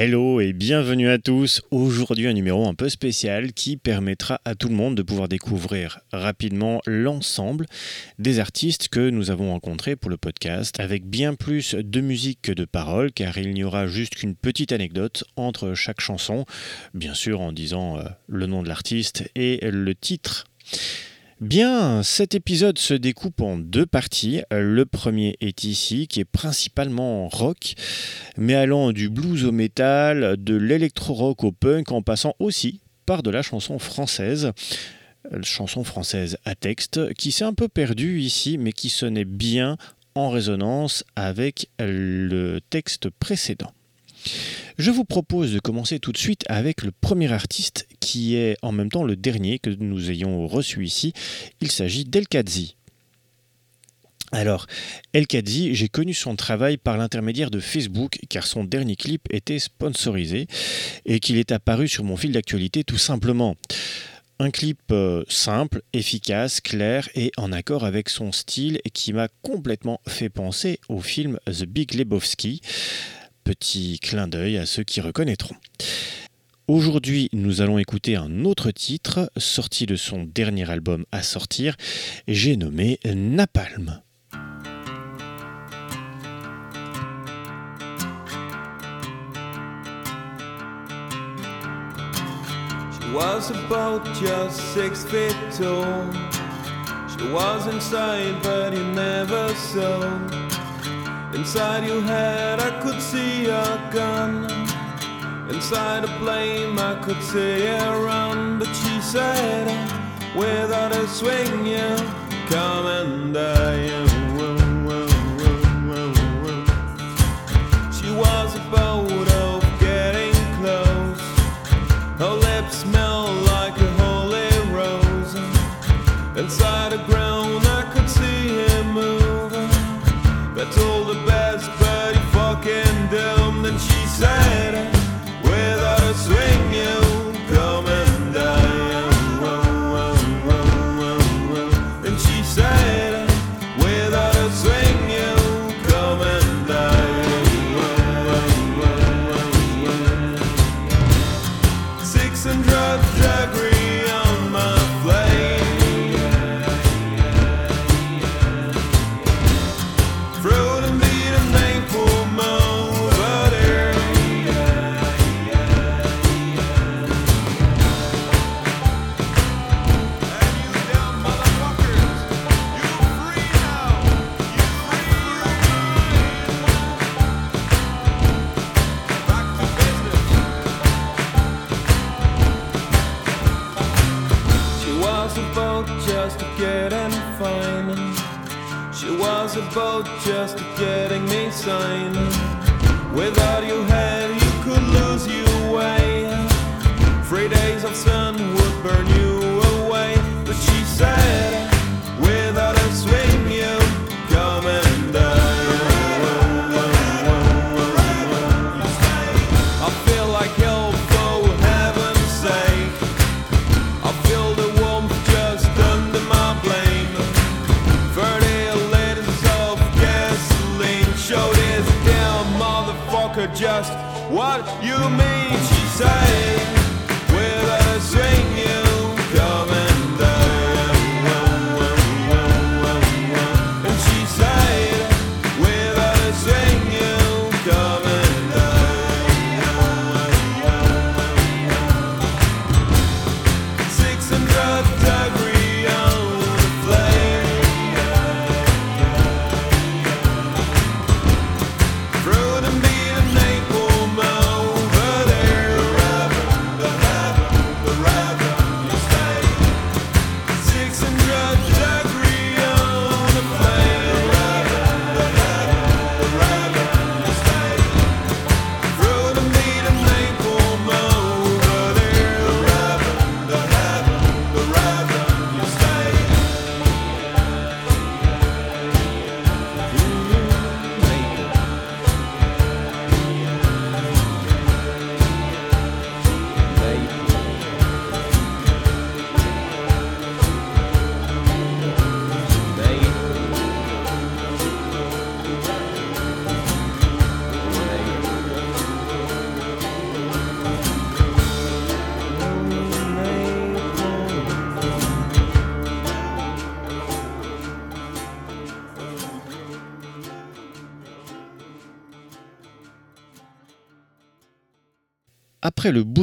Hello et bienvenue à tous. Aujourd'hui un numéro un peu spécial qui permettra à tout le monde de pouvoir découvrir rapidement l'ensemble des artistes que nous avons rencontrés pour le podcast avec bien plus de musique que de paroles car il n'y aura juste qu'une petite anecdote entre chaque chanson, bien sûr en disant euh, le nom de l'artiste et le titre. Bien, cet épisode se découpe en deux parties. Le premier est ici, qui est principalement rock, mais allant du blues au metal, de l'électro-rock au punk, en passant aussi par de la chanson française chanson française à texte, qui s'est un peu perdue ici, mais qui sonnait bien en résonance avec le texte précédent. Je vous propose de commencer tout de suite avec le premier artiste qui est en même temps le dernier que nous ayons reçu ici. Il s'agit d'Elkadzi. Alors, Elkadzi, j'ai connu son travail par l'intermédiaire de Facebook car son dernier clip était sponsorisé et qu'il est apparu sur mon fil d'actualité tout simplement. Un clip euh, simple, efficace, clair et en accord avec son style qui m'a complètement fait penser au film The Big Lebowski. Petit clin d'œil à ceux qui reconnaîtront. Aujourd'hui, nous allons écouter un autre titre sorti de son dernier album à sortir. J'ai nommé Napalm. Inside your head, I could see a gun. Inside a flame, I could see her run. But she said, without a swing, you come and die.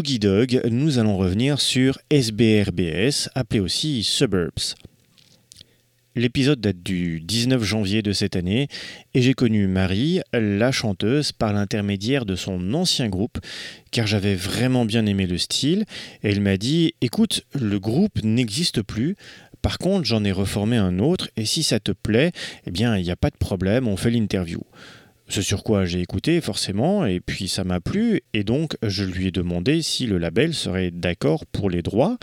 Dog, nous allons revenir sur SBRBS, appelé aussi Suburbs. L'épisode date du 19 janvier de cette année et j'ai connu Marie, la chanteuse, par l'intermédiaire de son ancien groupe, car j'avais vraiment bien aimé le style. Et elle m'a dit Écoute, le groupe n'existe plus. Par contre, j'en ai reformé un autre et si ça te plaît, eh bien, il n'y a pas de problème, on fait l'interview. Ce sur quoi j'ai écouté forcément, et puis ça m'a plu, et donc je lui ai demandé si le label serait d'accord pour les droits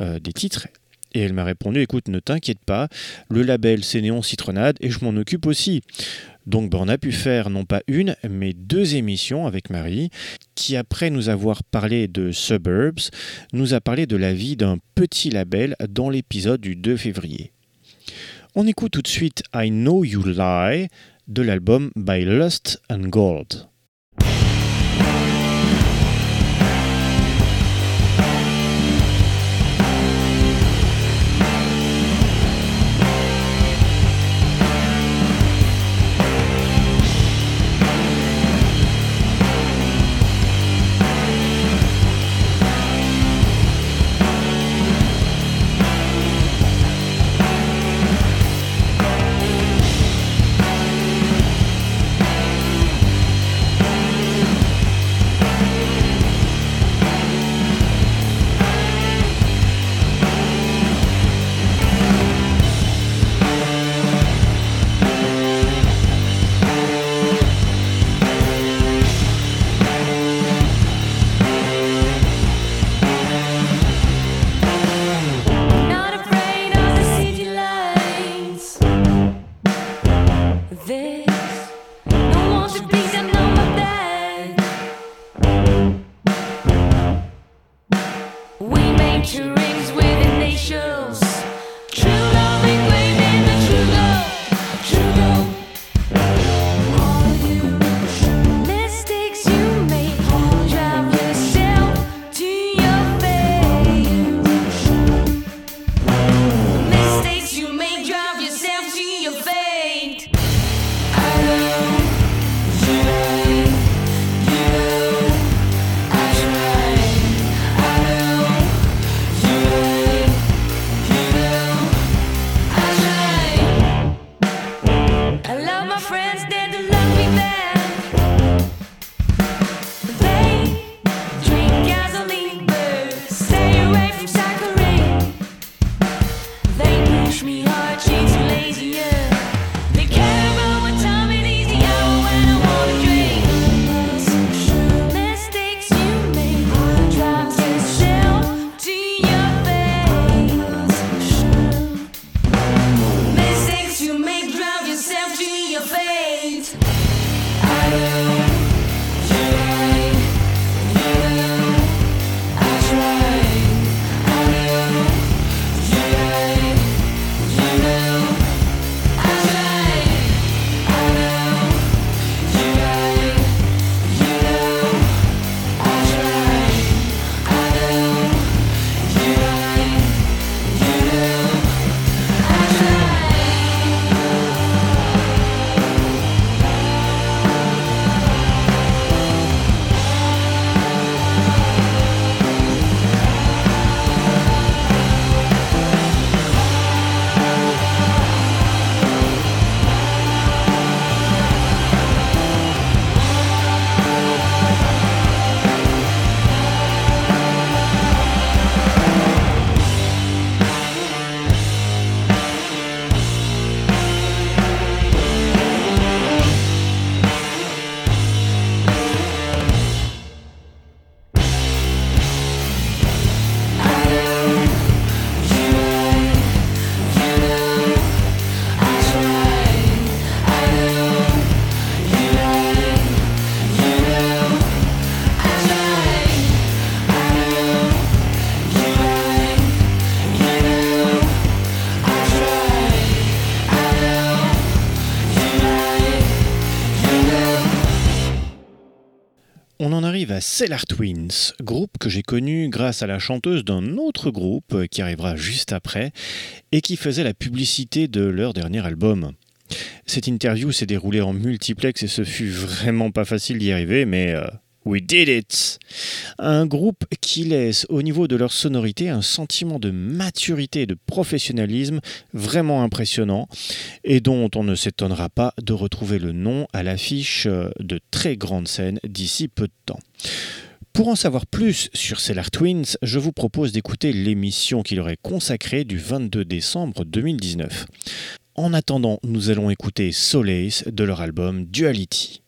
euh, des titres. Et elle m'a répondu, écoute, ne t'inquiète pas, le label c'est Néon Citronade et je m'en occupe aussi. Donc ben, on a pu faire non pas une, mais deux émissions avec Marie, qui après nous avoir parlé de Suburbs, nous a parlé de la vie d'un petit label dans l'épisode du 2 février. On écoute tout de suite I Know You Lie de l'album By Lust and Gold. Cellar Twins, groupe que j'ai connu grâce à la chanteuse d'un autre groupe qui arrivera juste après et qui faisait la publicité de leur dernier album. Cette interview s'est déroulée en multiplex et ce fut vraiment pas facile d'y arriver, mais euh, We Did It Un groupe qui laisse au niveau de leur sonorité un sentiment de maturité et de professionnalisme vraiment impressionnant et dont on ne s'étonnera pas de retrouver le nom à l'affiche de très grandes scènes d'ici peu de temps. Pour en savoir plus sur Cellar Twins, je vous propose d'écouter l'émission qui leur est consacrée du 22 décembre 2019. En attendant, nous allons écouter Solace de leur album Duality.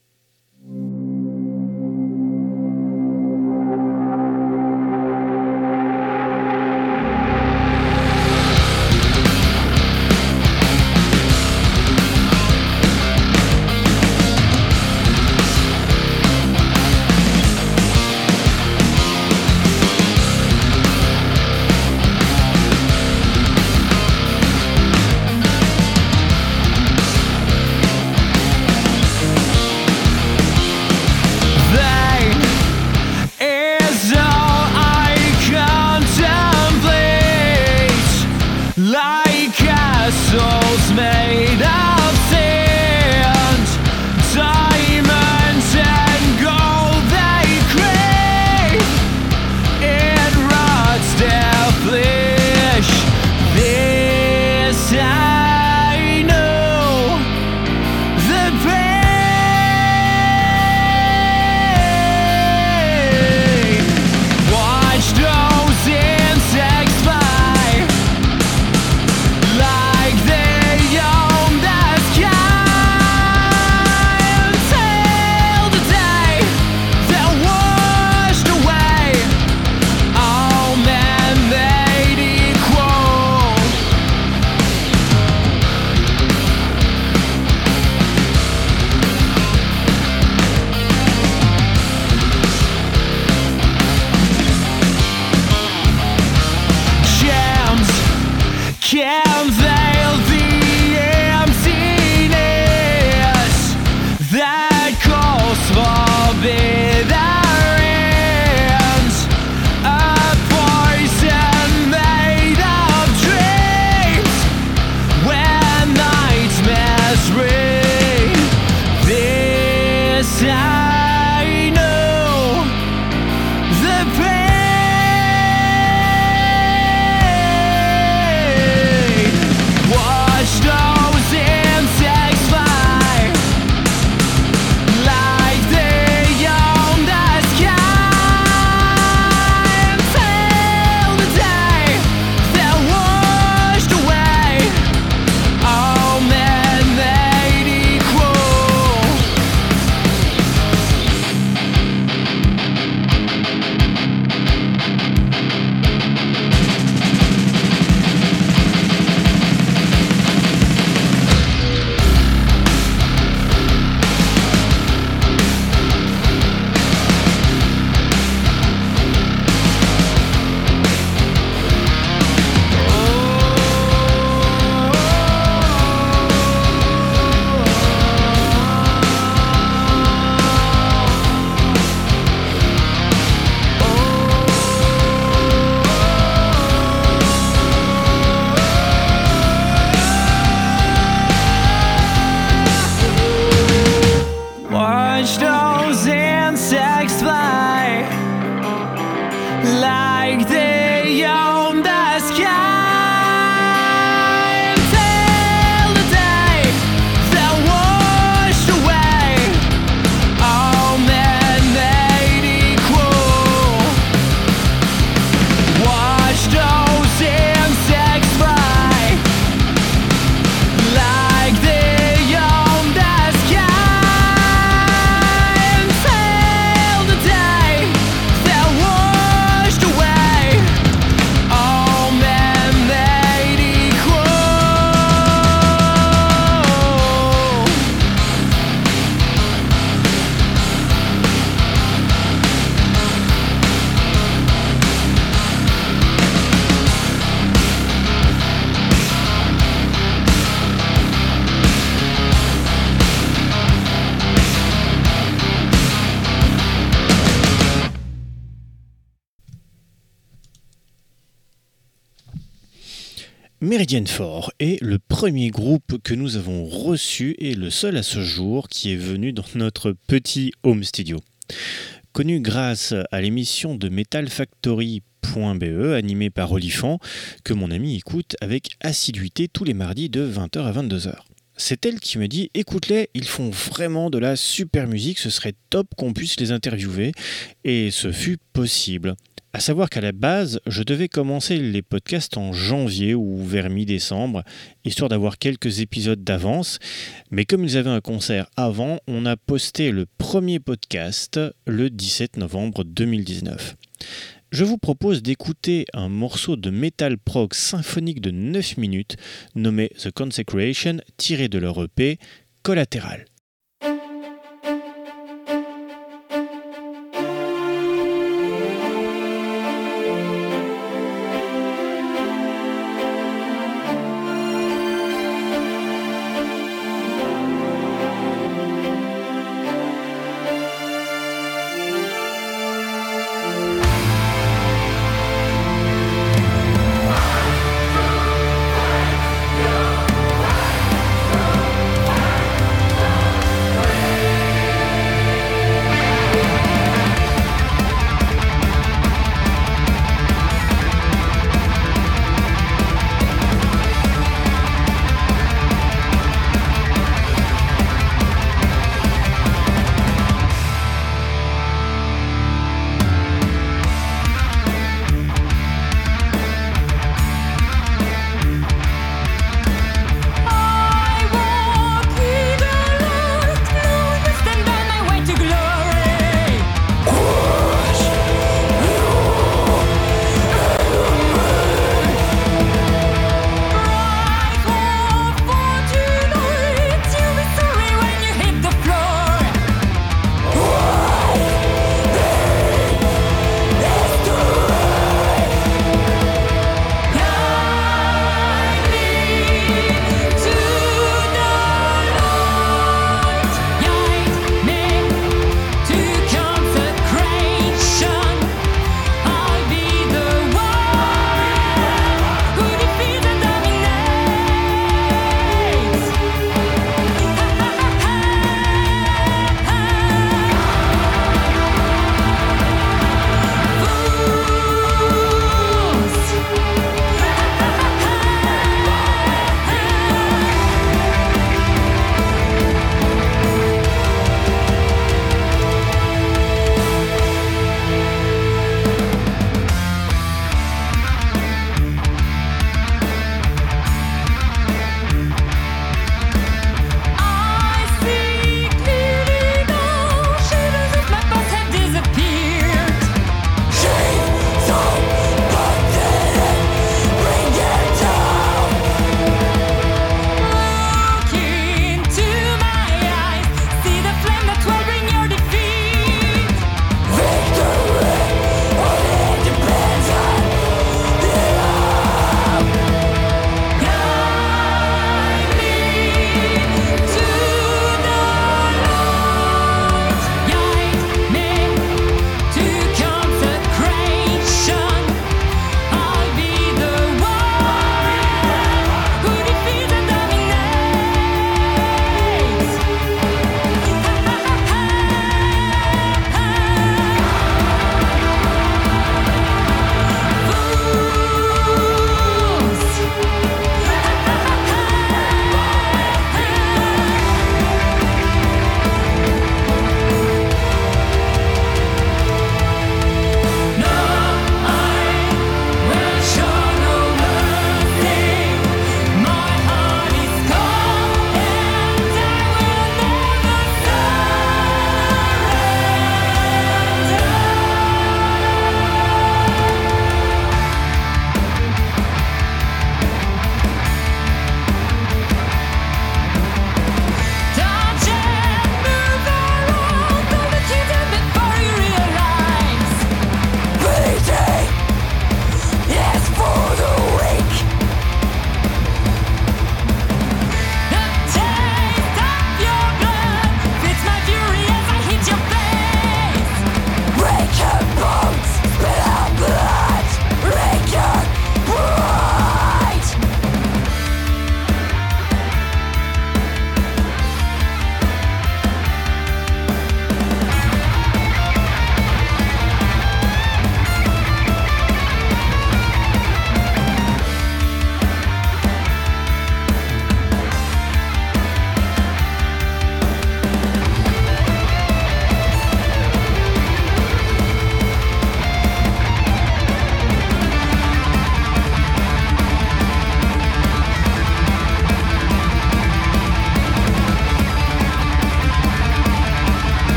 Canadian est le premier groupe que nous avons reçu et le seul à ce jour qui est venu dans notre petit home studio. Connu grâce à l'émission de Metal Factory be animé par Olifant, que mon ami écoute avec assiduité tous les mardis de 20h à 22h. C'est elle qui me dit écoute-les, ils font vraiment de la super musique, ce serait top qu'on puisse les interviewer. Et ce fut possible. À savoir qu'à la base, je devais commencer les podcasts en janvier ou vers mi-décembre, histoire d'avoir quelques épisodes d'avance. Mais comme ils avaient un concert avant, on a posté le premier podcast le 17 novembre 2019. Je vous propose d'écouter un morceau de metal prog symphonique de 9 minutes nommé The Consecration, tiré de leur EP Collateral.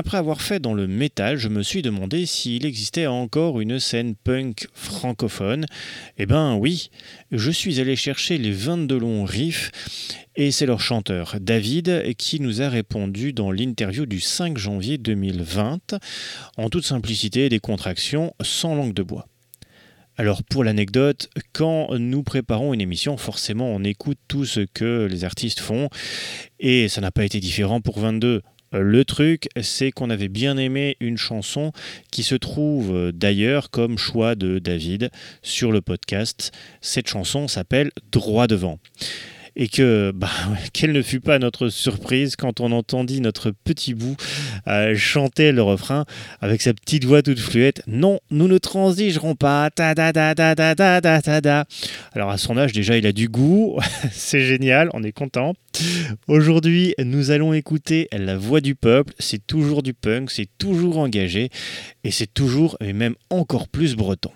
Après avoir fait dans le métal, je me suis demandé s'il existait encore une scène punk francophone. Eh ben oui, je suis allé chercher les 22 longs riffs et c'est leur chanteur, David, qui nous a répondu dans l'interview du 5 janvier 2020, en toute simplicité des contractions sans langue de bois. Alors pour l'anecdote, quand nous préparons une émission, forcément on écoute tout ce que les artistes font et ça n'a pas été différent pour 22. Le truc, c'est qu'on avait bien aimé une chanson qui se trouve d'ailleurs comme choix de David sur le podcast. Cette chanson s'appelle Droit devant et que bah, quelle ne fut pas notre surprise quand on entendit notre petit bout euh, chanter le refrain avec sa petite voix toute fluette. Non, nous ne transigerons pas. Ta da da da da da. Alors à son âge déjà il a du goût, c'est génial, on est content. Aujourd'hui nous allons écouter la voix du peuple. C'est toujours du punk, c'est toujours engagé et c'est toujours et même encore plus breton.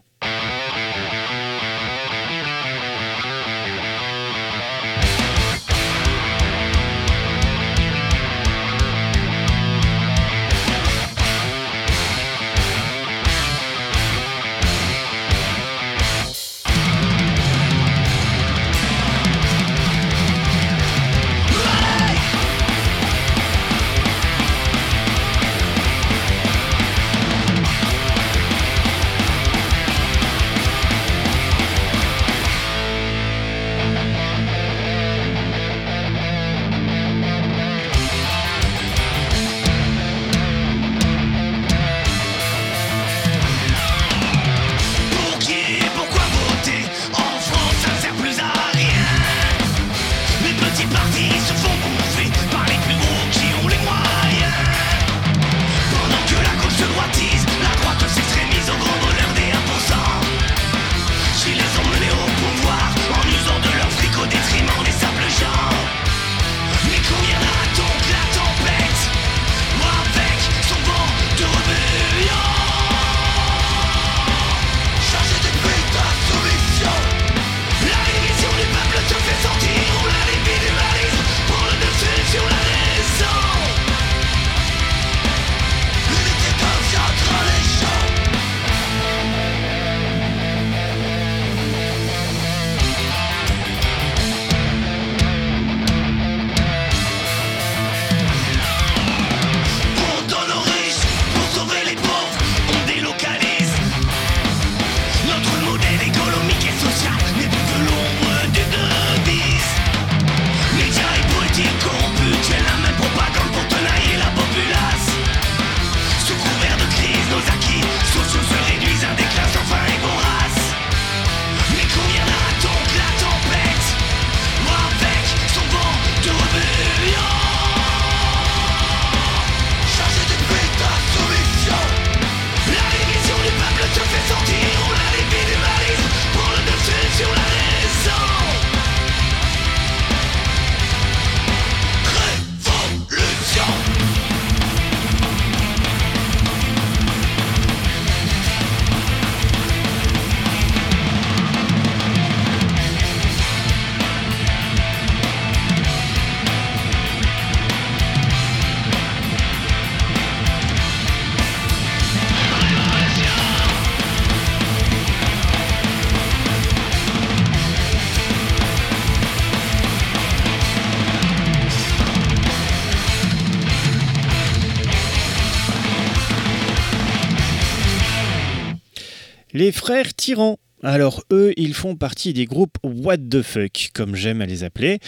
Les frères tyrans. Alors eux, ils font partie des groupes What the fuck, comme j'aime à les appeler.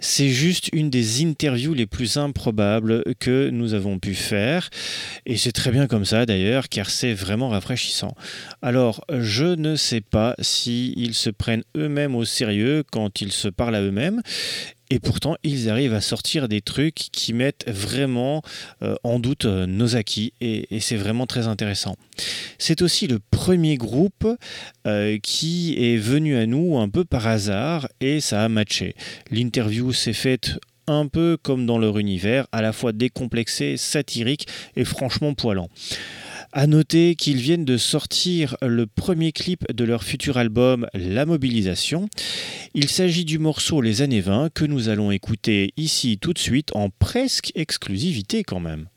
C'est juste une des interviews les plus improbables que nous avons pu faire. Et c'est très bien comme ça d'ailleurs, car c'est vraiment rafraîchissant. Alors, je ne sais pas si ils se prennent eux-mêmes au sérieux quand ils se parlent à eux-mêmes. Et pourtant, ils arrivent à sortir des trucs qui mettent vraiment euh, en doute euh, nos acquis. Et, c'est vraiment très intéressant. C'est aussi le premier groupe euh, qui est venu à nous un peu par hasard et ça a matché. L'interview s'est faite un peu comme dans leur univers, à la fois décomplexé, satirique et franchement poilant. À noter qu'ils viennent de sortir le premier clip de leur futur album La Mobilisation. Il s'agit du morceau Les années 20 que nous allons écouter ici tout de suite en presque exclusivité quand même.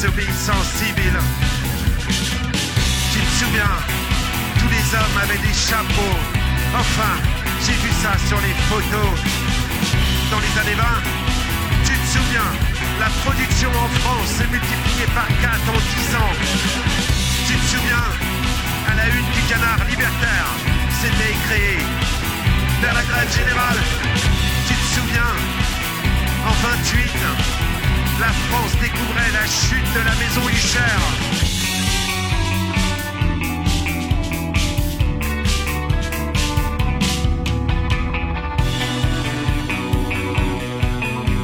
Désobéissance civile. Tu te souviens Tous les hommes avaient des chapeaux. Enfin, j'ai vu ça sur les photos. Dans les années 20, tu te souviens La production en France s'est multipliée par 4 en 10 ans. Tu te souviens À la une du canard libertaire, c'était créé. Vers la grève générale, tu te souviens En 28, la France découvrait la chute de la maison Hucher.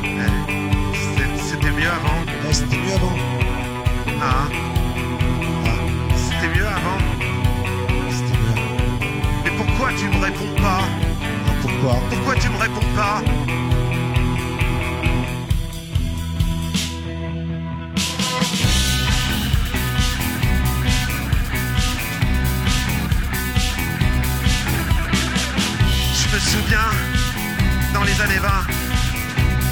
Eh, c'était- C'était mieux avant. Mieux avant. Ah. C'était mieux avant. C'était mieux avant. Mais pourquoi tu me réponds pas? Ah, pourquoi? Pourquoi tu me réponds pas? Souviens, dans les années 20,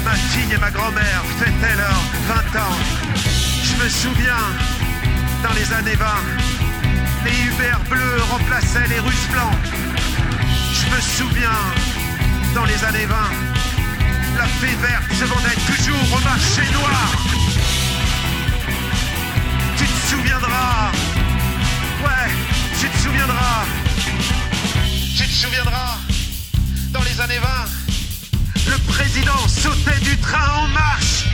ma fille et ma grand-mère fêtaient leurs 20 ans. Je me souviens, dans les années 20, les Uber bleus remplaçaient les Russes blancs. Je me souviens, dans les années 20, la fée verte se vendait toujours au marché noir. Tu te souviendras, ouais, tu te souviendras, tu te souviendras, les années 20, le président sautait du train en marche.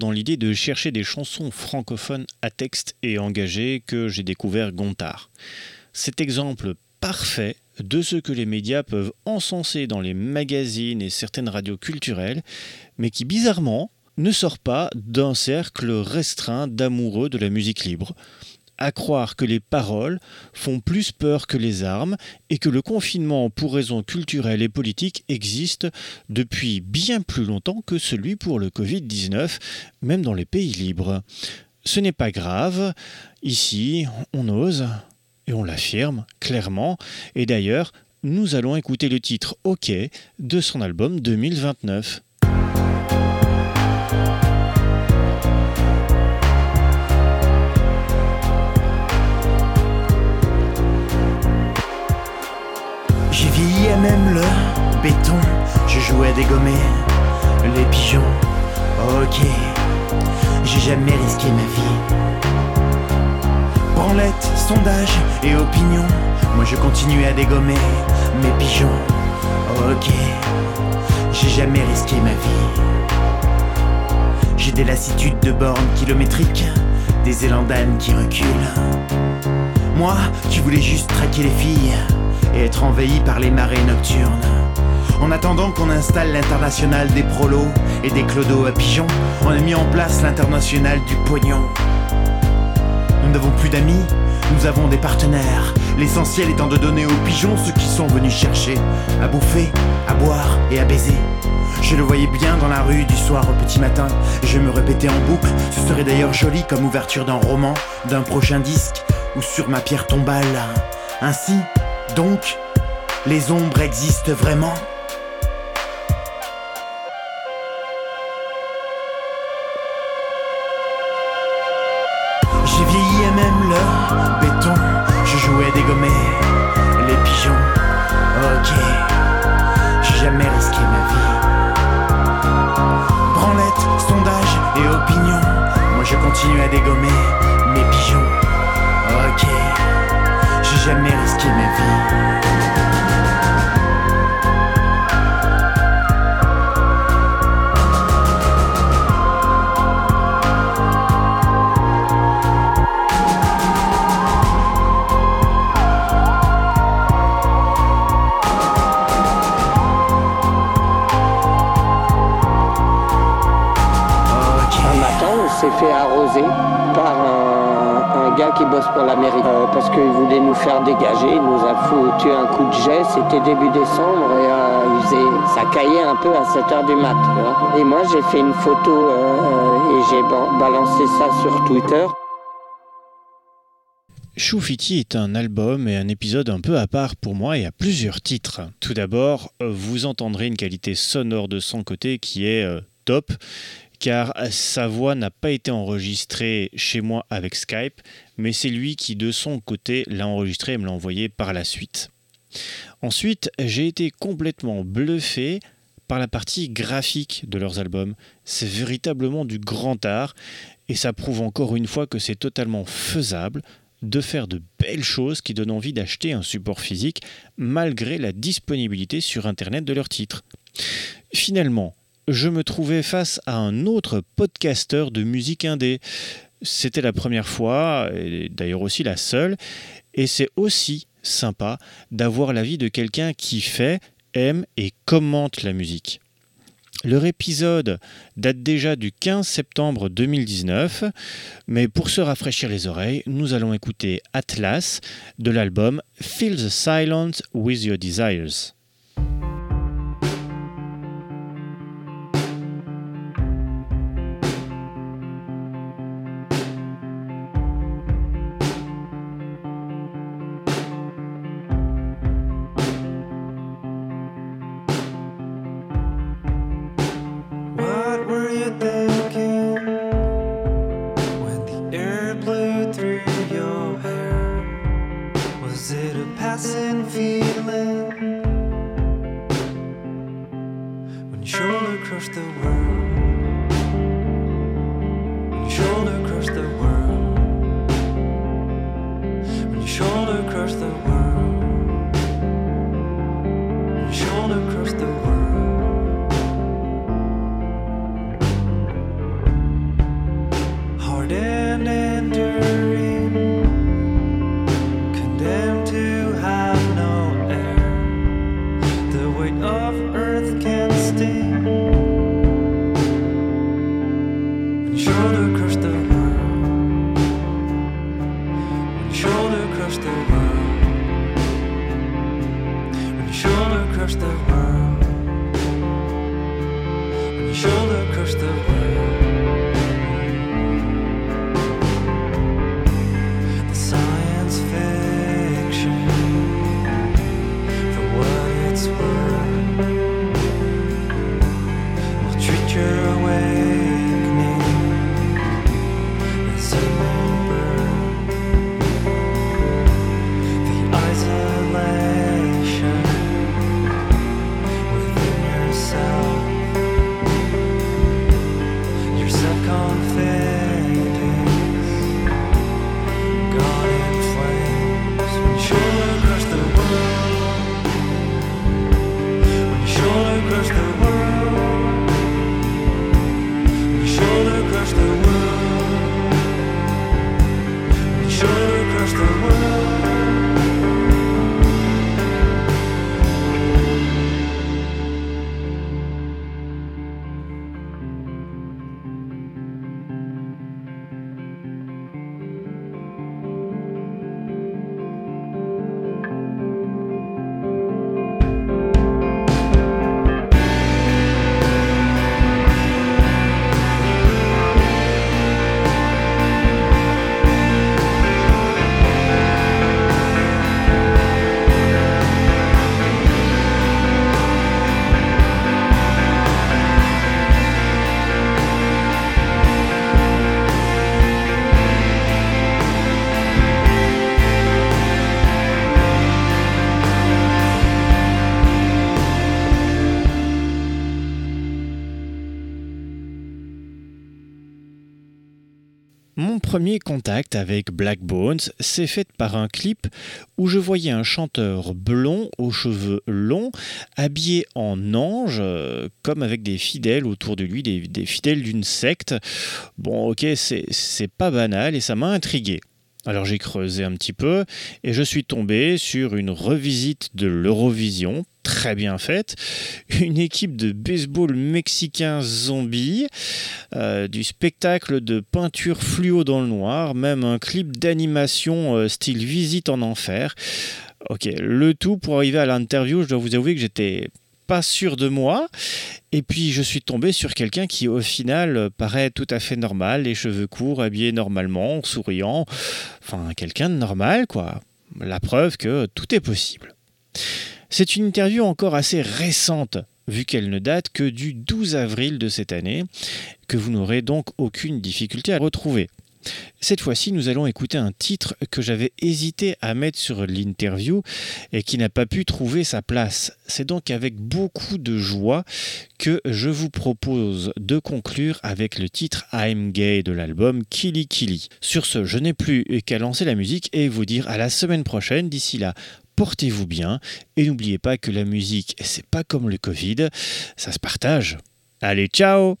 Dans l'idée de chercher des chansons francophones à texte et engagées que j'ai découvert Gontard. Cet exemple parfait de ce que les médias peuvent encenser dans les magazines et certaines radios culturelles, mais qui bizarrement ne sort pas d'un cercle restreint d'amoureux de la musique libre. À croire que les paroles font plus peur que les armes et que le confinement pour raisons culturelles et politiques existe depuis bien plus longtemps que celui pour le Covid-19, même dans les pays libres. Ce n'est pas grave, ici on ose et on l'affirme clairement, et d'ailleurs nous allons écouter le titre OK de son album 2029. J'ai vieilli à même le béton, je jouais à dégommer les pigeons. Ok, j'ai jamais risqué ma vie. Branlette, sondage et opinion, moi je continue à dégommer mes pigeons. Ok, j'ai jamais risqué ma vie. J'ai des lassitudes de bornes kilométriques, des élans d'âne qui reculent. Moi qui voulais juste traquer les filles et être envahi par les marées nocturnes. En attendant qu'on installe l'international des prolos et des clodos à pigeons, on a mis en place l'international du pognon. Nous n'avons plus d'amis, nous avons des partenaires. L'essentiel étant de donner aux pigeons ce qu'ils sont venus chercher à bouffer, à boire et à baiser. Je le voyais bien dans la rue du soir au petit matin. Je me répétais en boucle. Ce serait d'ailleurs joli comme ouverture d'un roman, d'un prochain disque ou sur ma pierre tombale. Ainsi, donc, les ombres existent vraiment? Pour la mairie euh, parce qu'il voulait nous faire dégager. Il nous a foutu un coup de jet. C'était début décembre et euh, ça caillait un peu à 7 h du mat. Et moi, j'ai fait une photo euh, et j'ai ba- balancé ça sur Twitter. Choufiti est un album et un épisode un peu à part pour moi et à plusieurs titres. Tout d'abord, vous entendrez une qualité sonore de son côté qui est top, car sa voix n'a pas été enregistrée chez moi avec Skype, mais c'est lui qui de son côté l'a enregistré et me l'a envoyé par la suite. Ensuite, j'ai été complètement bluffé par la partie graphique de leurs albums. C'est véritablement du grand art et ça prouve encore une fois que c'est totalement faisable de faire de belles choses qui donnent envie d'acheter un support physique malgré la disponibilité sur Internet de leurs titres. Finalement, je me trouvais face à un autre podcasteur de musique indé. C'était la première fois, et d'ailleurs aussi la seule, et c'est aussi sympa d'avoir l'avis de quelqu'un qui fait, aime et commente la musique. Leur épisode date déjà du 15 septembre 2019, mais pour se rafraîchir les oreilles, nous allons écouter Atlas de l'album Fill the Silence with Your Desires. Shoulder crushed the world. When your shoulder crushed the world. When your shoulder crushed the world. Premier contact avec Black Bones s'est fait par un clip où je voyais un chanteur blond aux cheveux longs, habillé en ange, euh, comme avec des fidèles autour de lui, des, des fidèles d'une secte. Bon, ok, c'est c'est pas banal et ça m'a intrigué. Alors j'ai creusé un petit peu et je suis tombé sur une revisite de l'Eurovision, très bien faite, une équipe de baseball mexicain zombie, euh, du spectacle de peinture fluo dans le noir, même un clip d'animation euh, style visite en enfer. Ok, le tout pour arriver à l'interview, je dois vous avouer que j'étais pas sûr de moi. Et puis je suis tombé sur quelqu'un qui au final euh, paraît tout à fait normal, les cheveux courts, habillé normalement, souriant. Enfin, quelqu'un de normal, quoi. La preuve que tout est possible. C'est une interview encore assez récente, vu qu'elle ne date que du 12 avril de cette année, que vous n'aurez donc aucune difficulté à retrouver. Cette fois-ci, nous allons écouter un titre que j'avais hésité à mettre sur l'interview et qui n'a pas pu trouver sa place. C'est donc avec beaucoup de joie que je vous propose de conclure avec le titre I'm Gay de l'album Killy Killy. Sur ce, je n'ai plus qu'à lancer la musique et vous dire à la semaine prochaine. D'ici là, portez-vous bien et n'oubliez pas que la musique, c'est pas comme le Covid, ça se partage. Allez, ciao